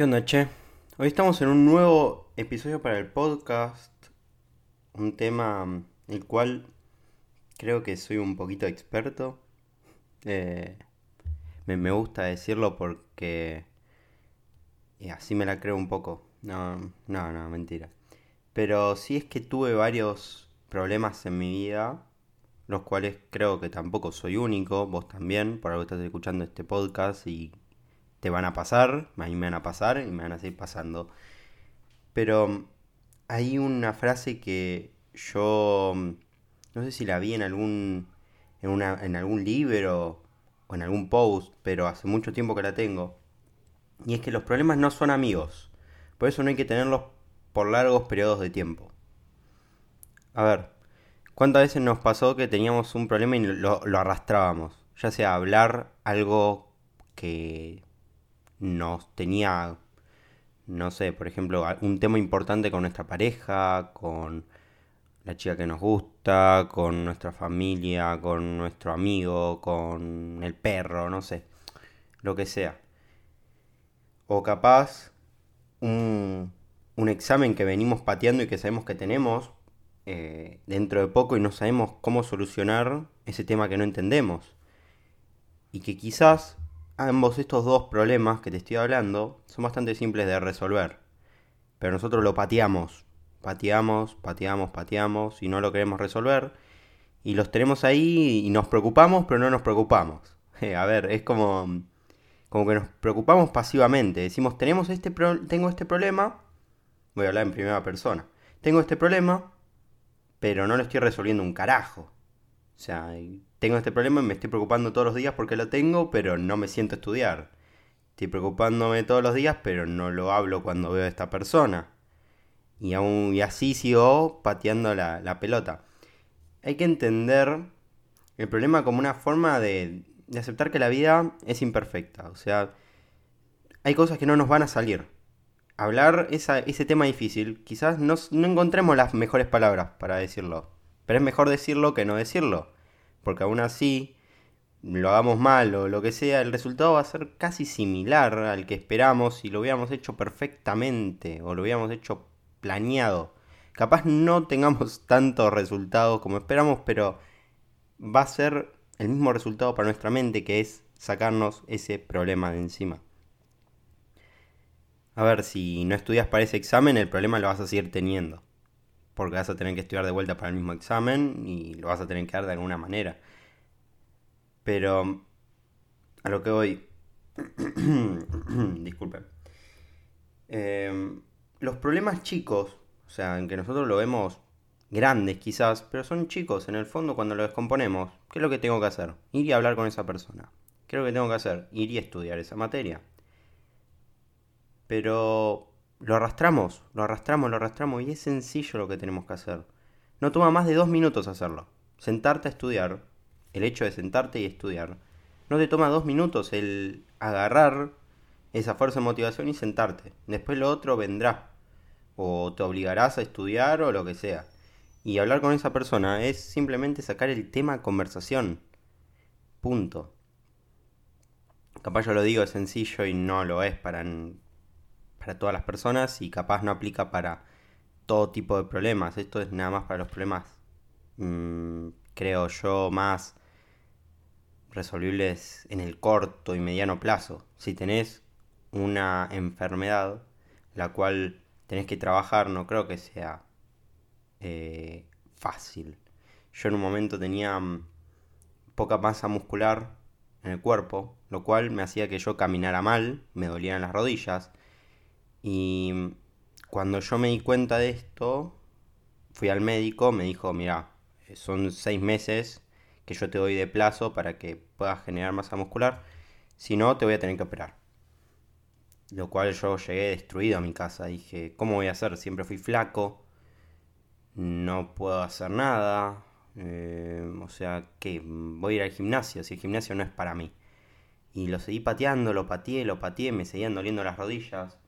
¿Qué onda, che? Hoy estamos en un nuevo episodio para el podcast. Un tema mm, el cual creo que soy un poquito experto. Eh, me, gusta decirlo porque eh, así me la creo un poco. No, no, no, mentira. Pero sí es que tuve varios problemas en mi vida, los cuales creo que tampoco soy único, vos también, por algo estás escuchando este podcast y te van a pasar, a me van a pasar y me van a seguir pasando. Pero hay una frase que yo no sé si la vi en algún en, una, en algún libro o en algún post, pero hace mucho tiempo que la tengo. Y es que los problemas no son amigos. Por eso no hay que tenerlos por largos periodos de tiempo. A ver, ¿cuántas veces nos pasó que teníamos un problema y lo arrastrábamos? Ya sea hablar algo que nos tenía, no sé, por ejemplo, un tema importante con nuestra pareja, con la chica que nos gusta, con nuestra familia, con nuestro amigo, con el perro, no sé, lo que sea. O capaz un, un examen que venimos pateando y que sabemos que tenemos eh, dentro de poco y no sabemos cómo solucionar ese tema que no entendemos. Y que quizás ambos estos dos problemas que te estoy hablando son bastante simples de resolver. Pero nosotros lo pateamos, pateamos, pateamos, pateamos y no lo queremos resolver. Y los tenemos ahí y nos preocupamos, pero no nos preocupamos. a ver, es como, como que nos preocupamos pasivamente. Decimos, tenemos este tengo este problema. Voy a hablar en primera persona. Tengo este problema, pero no lo estoy resolviendo un carajo. O sea, tengo este problema y me estoy preocupando todos los días porque lo tengo, pero no me siento a estudiar. Estoy preocupándome todos los días, pero no lo hablo cuando veo a esta persona. Y, aún, y así sigo pateando la, pelota. Hay que entender el problema como una forma de, aceptar que la vida es imperfecta. O sea, hay cosas que no nos van a salir. Hablar ese tema difícil, quizás no, no encontremos las mejores palabras para decirlo. Pero es mejor decirlo que no decirlo. Porque aún así, lo hagamos mal o lo que sea, el resultado va a ser casi similar al que esperamos si lo hubiéramos hecho perfectamente o lo hubiéramos hecho planeado. Capaz no tengamos tantos resultados como esperamos, pero va a ser el mismo resultado para nuestra mente, que es sacarnos ese problema de encima. A ver, si no estudias para ese examen, el problema lo vas a seguir teniendo porque vas a tener que estudiar de vuelta para el mismo examen y lo vas a tener que dar de alguna manera. Pero a lo que voy, disculpen, em, los problemas chicos, o sea, en que nosotros lo vemos grandes quizás, pero son chicos en el fondo cuando lo descomponemos, ¿qué es lo que tengo que hacer? Ir y hablar con esa persona. ¿Qué es lo que tengo que hacer? Ir y estudiar esa materia. Pero lo arrastramos, lo arrastramos, lo arrastramos y es sencillo lo que tenemos que hacer. No toma más de dos minutos hacerlo. Sentarte a estudiar, el hecho de sentarte y estudiar, no te toma dos minutos el agarrar esa fuerza de motivación y sentarte. Después lo otro vendrá. O te obligarás a estudiar o lo que sea. Y hablar con esa persona es simplemente sacar el tema a conversación. Punto. Capaz yo lo digo sencillo y no lo es para, para todas las personas y capaz no aplica para todo tipo de problemas. Esto es nada más para los problemas, mm, creo yo, más resolvibles en el corto y mediano plazo. Si tenés una enfermedad la cual tenés que trabajar, no creo que sea eh, fácil. Yo en un momento tenía mm, poca masa muscular en el cuerpo, lo cual me hacía que yo caminara mal, me dolían las rodillas, y cuando yo me di cuenta de esto, fui al médico, me dijo, mira, son seis meses que yo te doy de plazo para que puedas generar masa muscular, si no te voy a tener que operar. Lo cual yo llegué destruido a mi casa, dije, ¿cómo voy a hacer? Siempre fui flaco, no puedo hacer nada, eh, o sea, que voy a ir al gimnasio, si el gimnasio no es para mí. Y lo seguí pateando, lo pateé, lo pateé, me seguían doliendo las rodillas.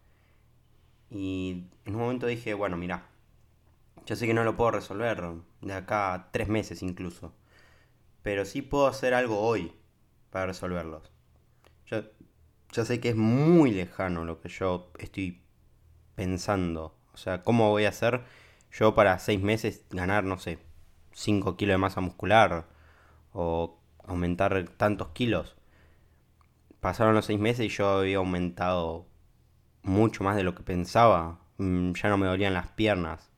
Y en un momento dije, bueno, mira, yo sé que no lo puedo resolver de acá a tres meses incluso. Pero sí puedo hacer algo hoy para resolverlos. Yo ya sé que es muy lejano lo que yo estoy pensando. O sea, ¿cómo voy a hacer yo para seis meses ganar, no sé, 5 kilos de masa muscular? O aumentar tantos kilos. Pasaron los seis meses y yo había aumentado mucho más de lo que pensaba. Mm, ya no me dolían las piernas.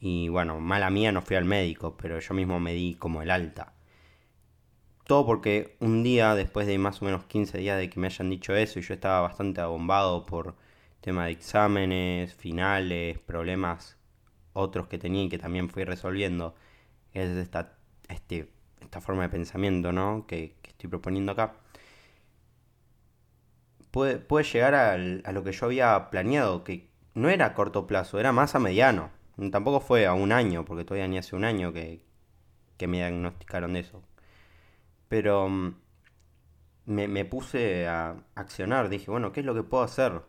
Y bueno, mala mía no fui al médico, pero yo mismo me di como el alta. Todo porque un día, después de más o menos 15 días de que me hayan dicho eso, y yo estaba bastante abombado por tema de exámenes, finales, problemas otros que tenía y que también fui resolviendo, es esta, este, esta forma de pensamiento ¿no? que, estoy proponiendo acá, puede, puede llegar a lo que yo había planeado, que no era a corto plazo, era más a mediano. Tampoco fue a un año, porque todavía ni hace un año que, que me diagnosticaron de eso. Pero mm, me, puse a accionar, dije, bueno, ¿qué es lo que puedo hacer? O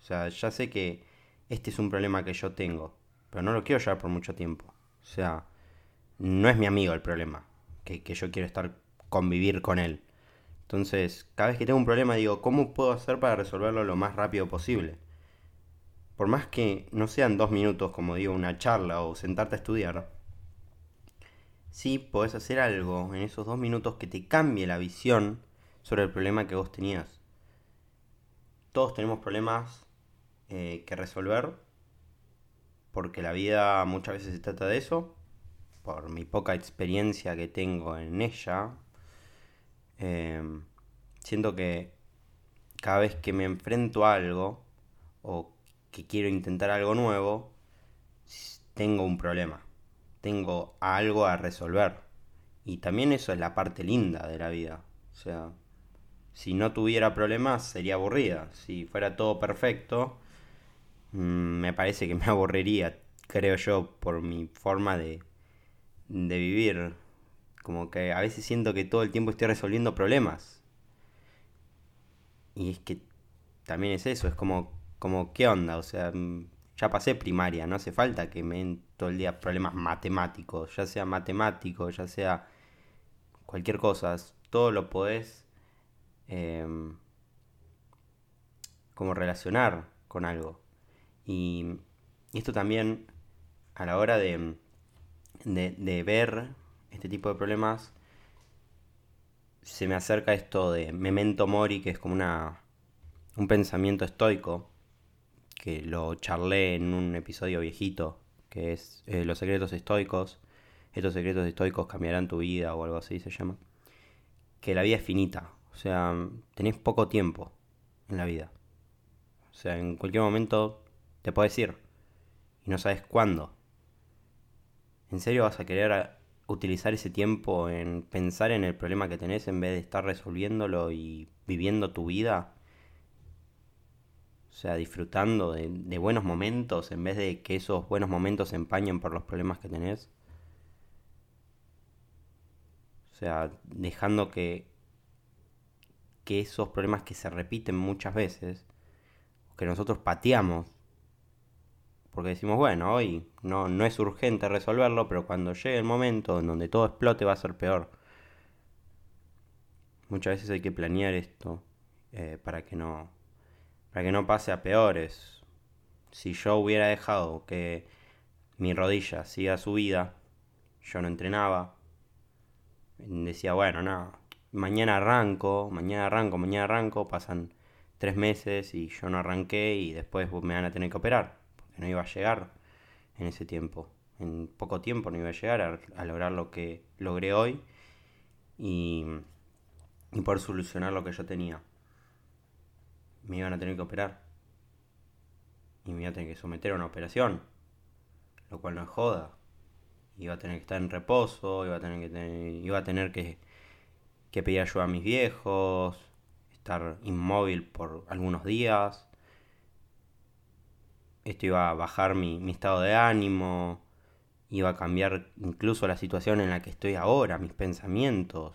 sea, ya sé que este es un problema que yo tengo, pero no lo quiero llevar por mucho tiempo. O sea, no es mi amigo el problema, que, que yo quiero estar convivir con él. Entonces, cada vez que tengo un problema digo, ¿cómo puedo hacer para resolverlo lo más rápido posible? Por más que no sean dos minutos, como digo, una charla o sentarte a estudiar, sí podés hacer algo en esos dos minutos que te cambie la visión sobre el problema que vos tenías. Todos tenemos problemas eh, que resolver, porque la vida muchas veces se trata de eso, por mi poca experiencia que tengo en ella. Em, siento que cada vez que me enfrento a algo o que quiero intentar algo nuevo, tengo un problema tengo algo a resolver. Y también eso es la parte linda de la vida. O sea, si no tuviera problemas sería aburrida. Si fuera todo perfecto, mm, me parece que me aburriría, creo yo, por mi forma de, de vivir. Como que a veces siento que todo el tiempo estoy resolviendo problemas. Y es que también es eso, es como, como ¿qué onda? O sea, mm, ya pasé primaria, no hace falta que me den todo el día problemas matemáticos, ya sea matemático, ya sea cualquier cosa, todo lo podés em, como relacionar con algo. Y, esto también a la hora de, de, de ver este tipo de problemas, se me acerca esto de memento mori, que es como una, un pensamiento estoico, que lo charlé en un episodio viejito, que es eh, Los secretos estoicos. Estos secretos estoicos cambiarán tu vida o algo así se llama. Que la vida es finita, o sea, tenés poco tiempo en la vida. O sea, en cualquier momento te puedes ir y no sabes cuándo. ¿En serio vas a querer utilizar ese tiempo en pensar en el problema que tenés en vez de estar resolviéndolo y viviendo tu vida? O sea, disfrutando de, buenos momentos en vez de que esos buenos momentos se empañen por los problemas que tenés. O sea, dejando que, que esos problemas que se repiten muchas veces, que nosotros pateamos, porque decimos, bueno, hoy no, no es urgente resolverlo, pero cuando llegue el momento en donde todo explote va a ser peor. Muchas veces hay que planear esto eh, para que no, para que no pase a peores. Si yo hubiera dejado que mi rodilla siga su vida, yo no entrenaba, decía, bueno, no, mañana arranco, mañana arranco, mañana arranco, pasan tres meses y yo no arranqué y después me van a tener que operar, no iba a llegar en ese tiempo. En poco tiempo no iba a llegar a, lograr lo que logré hoy y, y poder solucionar lo que yo tenía me iban a tener que operar. Y me iba a tener que someter a una operación. Lo cual no es joda. Iba a tener que estar en reposo, iba a tener que, tener, iba a tener que, que pedir ayuda a mis viejos, estar inmóvil por algunos días. Esto iba a bajar mi, mi estado de ánimo, iba a cambiar incluso la situación en la que estoy ahora, mis pensamientos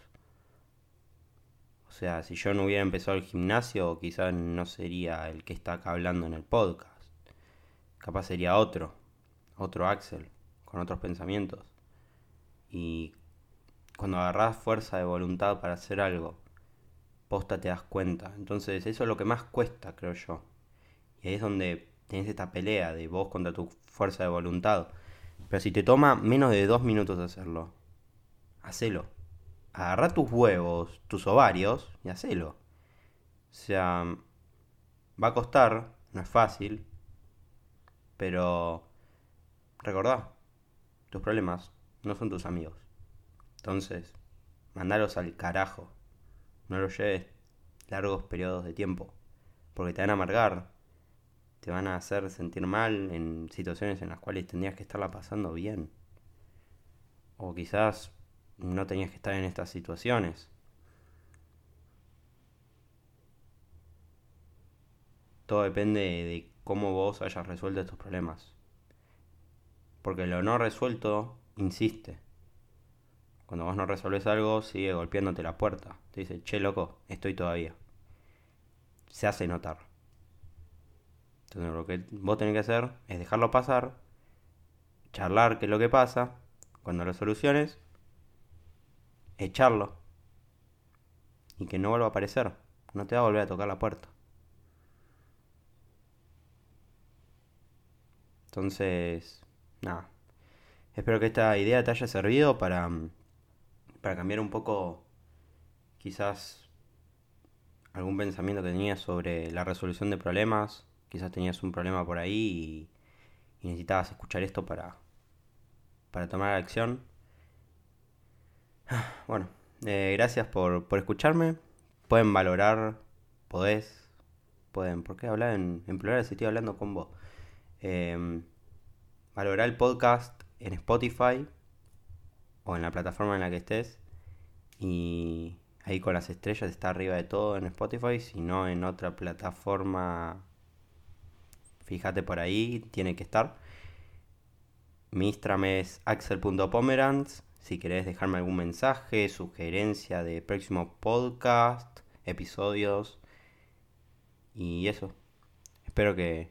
o sea, si yo no hubiera empezado el gimnasio, quizás no sería el que está acá hablando en el podcast. Capaz sería otro, otro Axel, con otros pensamientos. Y cuando agarrás fuerza de voluntad para hacer algo, posta te das cuenta. Entonces eso es lo que más cuesta, creo yo. Y ahí es donde tenés esta pelea de vos contra tu fuerza de voluntad. Pero si te toma menos de dos minutos hacerlo, hacelo. Agarra tus huevos, tus ovarios y hacelo. O sea, va a costar, no es fácil, pero recordá, tus problemas no son tus amigos. Entonces, mandalos al carajo. No los lleves largos periodos de tiempo, porque te van a amargar, te van a hacer sentir mal en situaciones en las cuales tendrías que estarla pasando bien. O quizás no tenías que estar en estas situaciones. Todo depende de cómo vos hayas resuelto estos problemas. Porque lo no resuelto insiste. Cuando vos no resolves algo, sigue golpeándote la puerta. Te dice, che, loco, estoy todavía. Se hace notar. Entonces lo que vos tenés que hacer es dejarlo pasar, charlar qué es lo que pasa, cuando lo soluciones, echarlo y que no vuelva a aparecer, no te va a volver a tocar la puerta. Entonces, nada. Espero que esta idea te haya servido para, para cambiar un poco quizás algún pensamiento que tenías sobre la resolución de problemas quizás tenías un problema por ahí y, necesitabas escuchar esto para, para tomar acción. Bueno, eh, gracias por, escucharme. Pueden valorar, podés, pueden, ¿por qué hablar en, en plural si estoy hablando con vos? Eh, valorar el podcast en Spotify o en la plataforma en la que estés y ahí con las estrellas está arriba de todo en Spotify, si no en otra plataforma Fíjate por ahí, tiene que estar. Mi Instagram es axel.pomerans. Si querés dejarme algún mensaje, sugerencia de próximo podcast, episodios. Y eso. Espero que,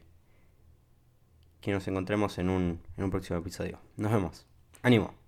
que nos encontremos en un, en un próximo episodio. Nos vemos. Ánimo.